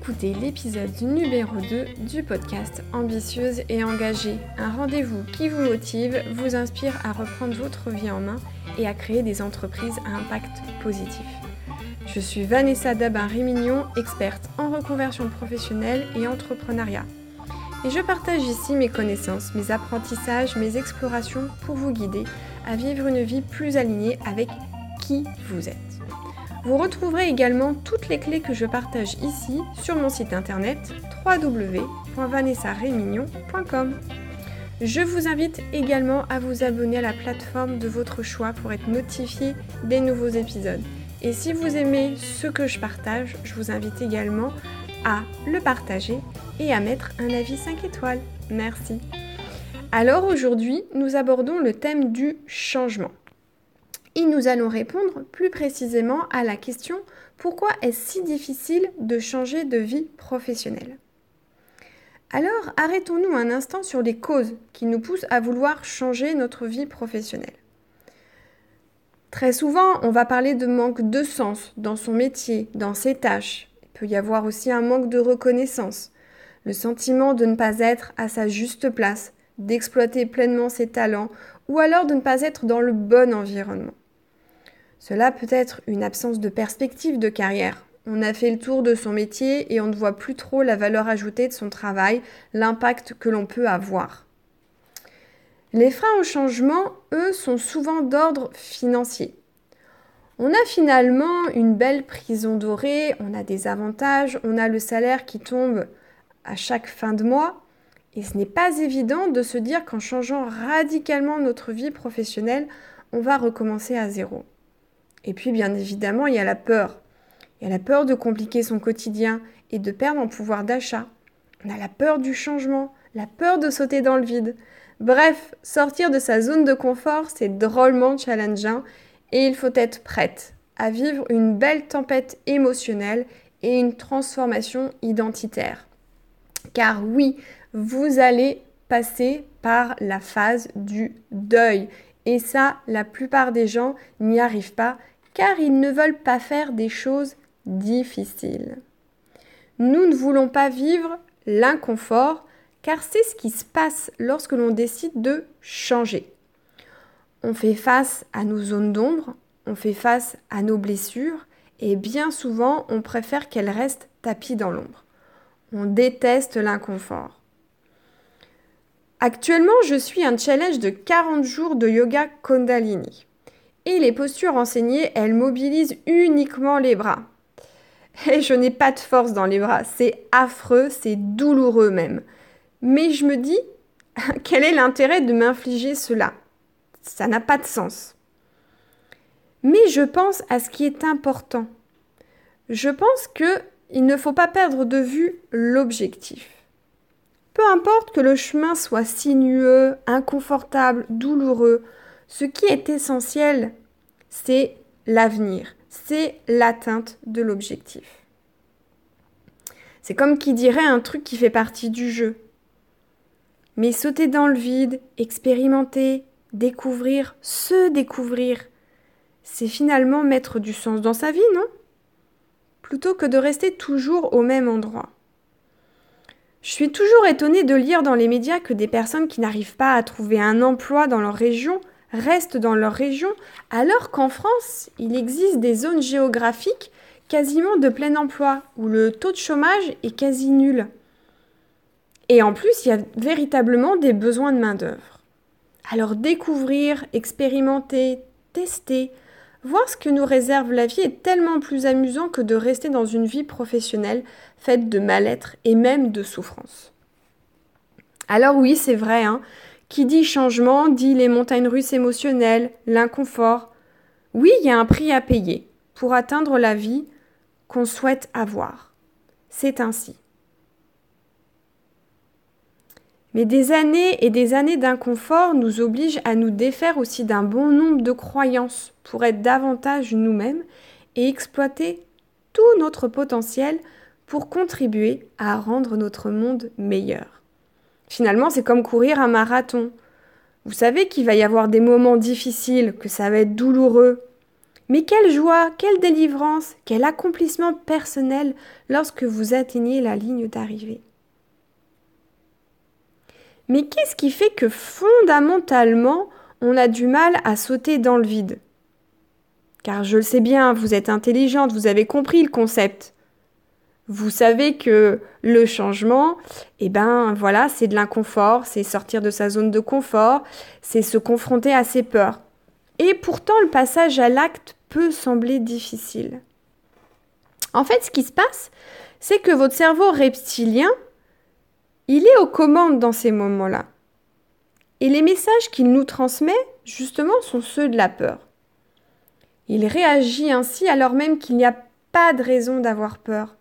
écoutez l'épisode numéro 2 du podcast Ambitieuse et engagée, un rendez-vous qui vous motive, vous inspire à reprendre votre vie en main et à créer des entreprises à impact positif. Je suis Vanessa Dabin-Rémignon, experte en reconversion professionnelle et entrepreneuriat. Et je partage ici mes connaissances, mes apprentissages, mes explorations pour vous guider à vivre une vie plus alignée avec qui vous êtes. Vous retrouverez également toutes les clés que je partage ici sur mon site internet www.vanessarémignon.com. Je vous invite également à vous abonner à la plateforme de votre choix pour être notifié des nouveaux épisodes. Et si vous aimez ce que je partage, je vous invite également à le partager et à mettre un avis 5 étoiles. Merci. Alors aujourd'hui, nous abordons le thème du changement et nous allons répondre plus précisément à la question pourquoi est-ce si difficile de changer de vie professionnelle? Alors arrêtons-nous un instant sur les causes qui nous poussent à vouloir changer notre vie professionnelle. Très souvent, on va parler de manque de sens dans son métier, dans ses tâches. Il peut y avoir aussi un manque de reconnaissance, le sentiment de ne pas être à sa juste place, d'exploiter pleinement ses talents ou alors de ne pas être dans le bon environnement. Cela peut être une absence de perspective de carrière. On a fait le tour de son métier et on ne voit plus trop la valeur ajoutée de son travail, l'impact que l'on peut avoir. Les freins au changement, eux, sont souvent d'ordre financier. On a finalement une belle prison dorée, on a des avantages, on a le salaire qui tombe à chaque fin de mois, et ce n'est pas évident de se dire qu'en changeant radicalement notre vie professionnelle, on va recommencer à zéro. Et puis, bien évidemment, il y a la peur. Il y a la peur de compliquer son quotidien et de perdre en pouvoir d'achat. On a la peur du changement, la peur de sauter dans le vide. Bref, sortir de sa zone de confort, c'est drôlement challengeant et il faut être prête à vivre une belle tempête émotionnelle et une transformation identitaire. Car oui, vous allez passer par la phase du deuil. Et ça, la plupart des gens n'y arrivent pas car ils ne veulent pas faire des choses difficiles. Nous ne voulons pas vivre l'inconfort car c'est ce qui se passe lorsque l'on décide de changer. On fait face à nos zones d'ombre, on fait face à nos blessures et bien souvent on préfère qu'elles restent tapies dans l'ombre. On déteste l'inconfort. Actuellement, je suis un challenge de 40 jours de yoga Kundalini. Et les postures enseignées, elles mobilisent uniquement les bras. Et je n'ai pas de force dans les bras. C'est affreux, c'est douloureux même. Mais je me dis, quel est l'intérêt de m'infliger cela? Ça n'a pas de sens. Mais je pense à ce qui est important. Je pense que il ne faut pas perdre de vue l'objectif. Peu importe que le chemin soit sinueux, inconfortable, douloureux, ce qui est essentiel, c'est l'avenir, c'est l'atteinte de l'objectif. C'est comme qui dirait un truc qui fait partie du jeu. Mais sauter dans le vide, expérimenter, découvrir, se découvrir, c'est finalement mettre du sens dans sa vie, non? Plutôt que de rester toujours au même endroit. Je suis toujours étonnée de lire dans les médias que des personnes qui n'arrivent pas à trouver un emploi dans leur région restent dans leur région, alors qu'en France, il existe des zones géographiques quasiment de plein emploi, où le taux de chômage est quasi nul. Et en plus, il y a véritablement des besoins de main-d'œuvre. Alors découvrir, expérimenter, tester, voir ce que nous réserve la vie est tellement plus amusant que de rester dans une vie professionnelle faite de mal-être et même de souffrance. Alors oui, c'est vrai, hein, qui dit changement dit les montagnes russes émotionnelles, l'inconfort. Oui, il y a un prix à payer pour atteindre la vie qu'on souhaite avoir. C'est ainsi. Mais des années et des années d'inconfort nous obligent à nous défaire aussi d'un bon nombre de croyances pour être davantage nous-mêmes et exploiter tout notre potentiel pour contribuer à rendre notre monde meilleur. Finalement, c'est comme courir un marathon. Vous savez qu'il va y avoir des moments difficiles, que ça va être douloureux. Mais quelle joie, quelle délivrance, quel accomplissement personnel lorsque vous atteignez la ligne d'arrivée. Mais qu'est-ce qui fait que fondamentalement, on a du mal à sauter dans le vide? Car je le sais bien, vous êtes intelligente, vous avez compris le concept. Vous savez que le changement, eh ben voilà, c'est de l'inconfort, c'est sortir de sa zone de confort, c'est se confronter à ses peurs. Et pourtant, le passage à l'acte peut sembler difficile. En fait, ce qui se passe, c'est que votre cerveau reptilien, il est aux commandes dans ces moments-là. Et les messages qu'il nous transmet, justement, sont ceux de la peur. Il réagit ainsi alors même qu'il n'y a pas de raison d'avoir peur.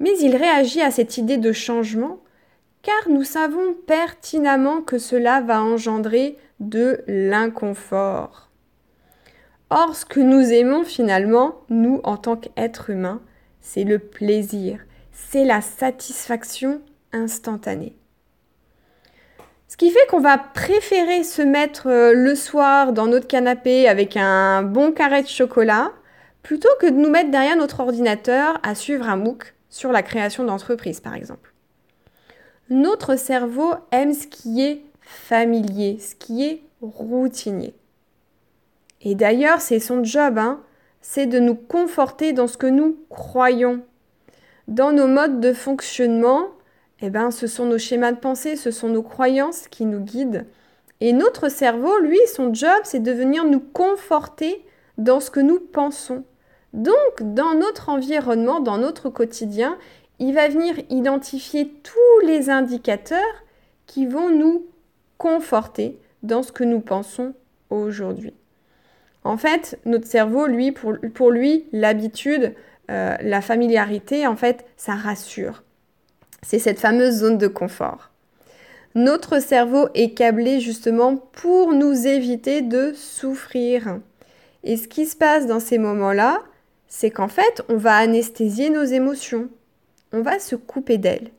Mais il réagit à cette idée de changement car nous savons pertinemment que cela va engendrer de l'inconfort. Or, ce que nous aimons finalement, nous en tant qu'êtres humains, c'est le plaisir, c'est la satisfaction instantanée. Ce qui fait qu'on va préférer se mettre euh, le soir dans notre canapé avec un bon carré de chocolat plutôt que de nous mettre derrière notre ordinateur à suivre un MOOC sur la création d'entreprise par exemple. Notre cerveau aime ce qui est familier, ce qui est routinier. Et d'ailleurs, c'est son job, hein, c'est de nous conforter dans ce que nous croyons. Dans nos modes de fonctionnement, eh ben, ce sont nos schémas de pensée, ce sont nos croyances qui nous guident. Et notre cerveau, lui, son job, c'est de venir nous conforter dans ce que nous pensons. Donc, dans notre environnement, dans notre quotidien, il va venir identifier tous les indicateurs qui vont nous conforter dans ce que nous pensons aujourd'hui. En fait, notre cerveau, lui, pour, lui, l'habitude, euh, la familiarité, en fait, ça rassure. C'est cette fameuse zone de confort. Notre cerveau est câblé justement pour nous éviter de souffrir. Et ce qui se passe dans ces moments-là, c'est qu'en fait, on va anesthésier nos émotions. On va se couper d'elles.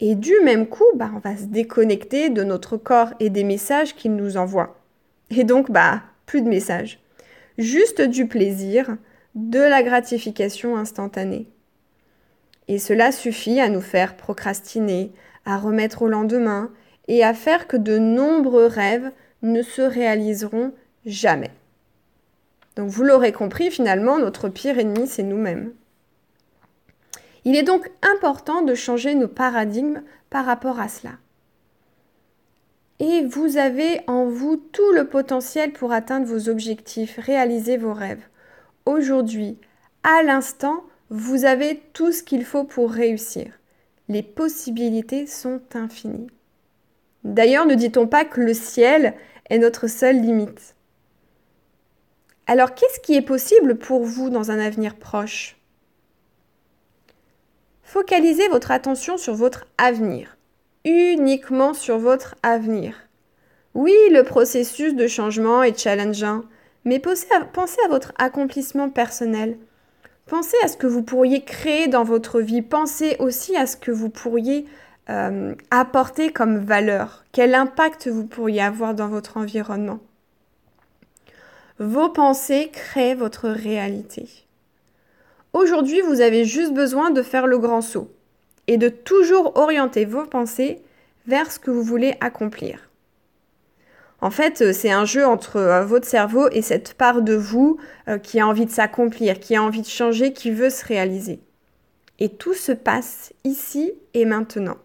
Et du même coup, bah, on va se déconnecter de notre corps et des messages qu'il nous envoie. Et donc, bah, plus de messages. Juste du plaisir, de la gratification instantanée. Et cela suffit à nous faire procrastiner, à remettre au lendemain et à faire que de nombreux rêves ne se réaliseront jamais. Donc vous l'aurez compris, finalement, notre pire ennemi, c'est nous-mêmes. Il est donc important de changer nos paradigmes par rapport à cela. Et vous avez en vous tout le potentiel pour atteindre vos objectifs, réaliser vos rêves. Aujourd'hui, à l'instant, vous avez tout ce qu'il faut pour réussir. Les possibilités sont infinies. D'ailleurs, ne dit-on pas que le ciel est notre seule limite? Alors, qu'est-ce qui est possible pour vous dans un avenir proche? Focalisez votre attention sur votre avenir, uniquement sur votre avenir. Oui, le processus de changement est challengeant, mais pensez à, votre accomplissement personnel. Pensez à ce que vous pourriez créer dans votre vie. Pensez aussi à ce que vous pourriez euh, apporter comme valeur. Quel impact vous pourriez avoir dans votre environnement. Vos pensées créent votre réalité. Aujourd'hui, vous avez juste besoin de faire le grand saut et de toujours orienter vos pensées vers ce que vous voulez accomplir. En fait, euh, c'est un jeu entre euh, votre cerveau et cette part de vous euh, qui a envie de s'accomplir, qui a envie de changer, qui veut se réaliser. Et tout se passe ici et maintenant,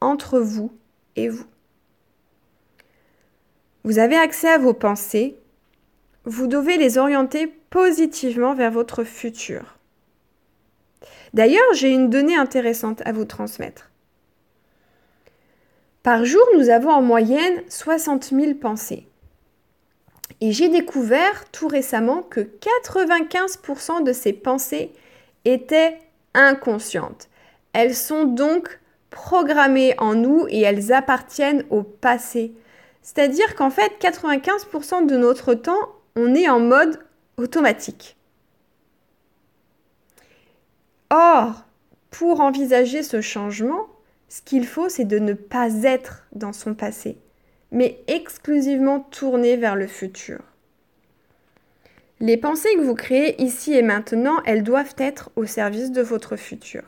entre vous et vous. Vous avez accès à vos pensées, vous devez les orienter positivement vers votre futur. D'ailleurs, j'ai une donnée intéressante à vous transmettre. Par jour, nous avons en moyenne 60 000 pensées. Et j'ai découvert tout récemment que 95% de ces pensées étaient inconscientes. Elles sont donc programmées en nous et elles appartiennent au passé. C'est-à-dire qu'en fait, 95% de notre temps, on est en mode automatique. Or, pour envisager ce changement, ce qu'il faut, c'est de ne pas être dans son passé, mais exclusivement tourner vers le futur. Les pensées que vous créez ici et maintenant, elles doivent être au service de votre futur.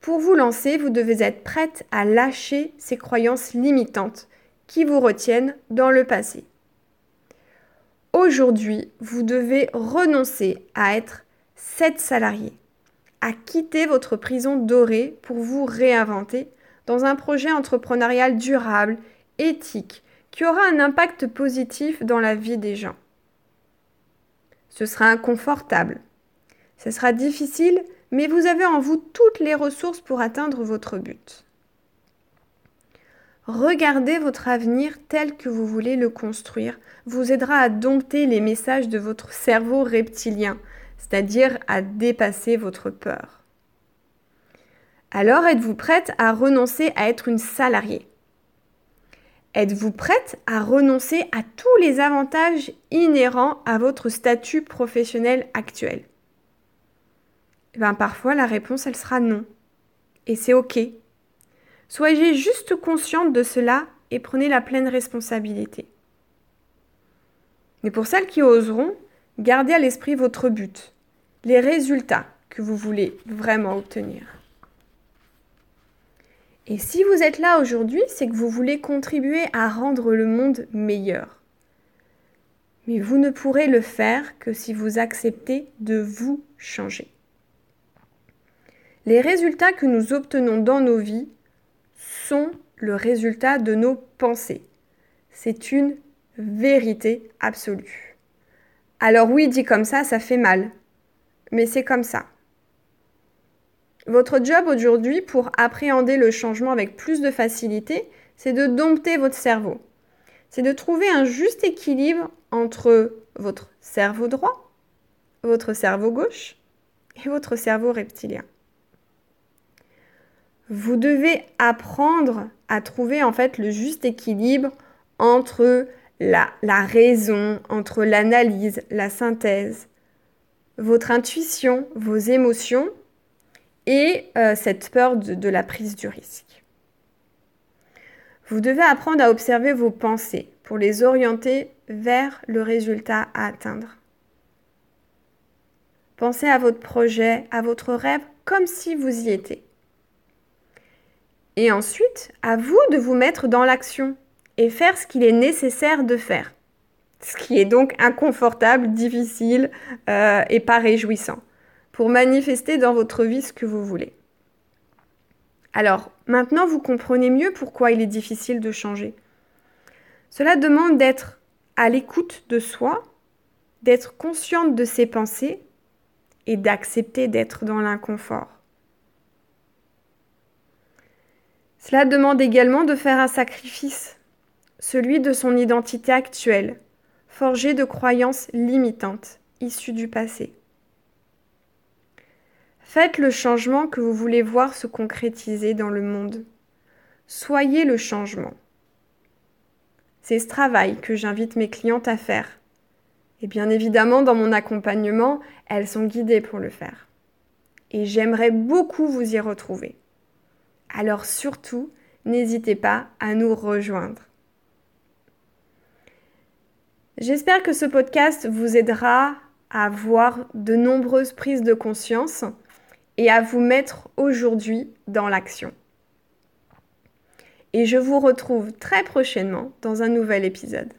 Pour vous lancer, vous devez être prête à lâcher ces croyances limitantes qui vous retiennent dans le passé. Aujourd'hui, vous devez renoncer à être cette salarié, à quitter votre prison dorée pour vous réinventer dans un projet entrepreneurial durable, éthique, qui aura un impact positif dans la vie des gens. Ce sera inconfortable. Ce sera difficile, mais vous avez en vous toutes les ressources pour atteindre votre but. Regardez votre avenir tel que vous voulez le construire vous aidera à dompter les messages de votre cerveau reptilien, c'est-à-dire à dépasser votre peur. Alors êtes-vous prête à renoncer à être une salariée? Êtes-vous prête à renoncer à tous les avantages inhérents à votre statut professionnel actuel? Eh ben, Parfois la réponse elle sera non. Et c'est OK. Soyez juste consciente de cela et prenez la pleine responsabilité. Mais pour celles qui oseront, gardez à l'esprit votre but, les résultats que vous voulez vraiment obtenir. Et si vous êtes là aujourd'hui, c'est que vous voulez contribuer à rendre le monde meilleur. Mais vous ne pourrez le faire que si vous acceptez de vous changer. Les résultats que nous obtenons dans nos vies sont le résultat de nos pensées. C'est une vérité absolue. Alors oui, dit comme ça, ça fait mal. Mais c'est comme ça. Votre job aujourd'hui pour appréhender le changement avec plus de facilité, c'est de dompter votre cerveau. C'est de trouver un juste équilibre entre votre cerveau droit, votre cerveau gauche et votre cerveau reptilien. Vous devez apprendre à trouver en fait le juste équilibre entre la, raison, entre l'analyse, la synthèse, votre intuition, vos émotions et euh, cette peur de la prise du risque. Vous devez apprendre à observer vos pensées pour les orienter vers le résultat à atteindre. Pensez à votre projet, à votre rêve comme si vous y étiez. Et ensuite, à vous de vous mettre dans l'action et faire ce qu'il est nécessaire de faire. Ce qui est donc inconfortable, difficile euh, et pas réjouissant pour manifester dans votre vie ce que vous voulez. Alors, maintenant, vous comprenez mieux pourquoi il est difficile de changer. Cela demande d'être à l'écoute de soi, d'être consciente de ses pensées et d'accepter d'être dans l'inconfort. Cela demande également de faire un sacrifice, celui de son identité actuelle, forgée de croyances limitantes, issues du passé. Faites le changement que vous voulez voir se concrétiser dans le monde. Soyez le changement. C'est ce travail que j'invite mes clientes à faire. Et bien évidemment, dans mon accompagnement, elles sont guidées pour le faire. Et j'aimerais beaucoup vous y retrouver. Alors surtout, n'hésitez pas à nous rejoindre. J'espère que ce podcast vous aidera à avoir de nombreuses prises de conscience et à vous mettre aujourd'hui dans l'action. Et je vous retrouve très prochainement dans un nouvel épisode.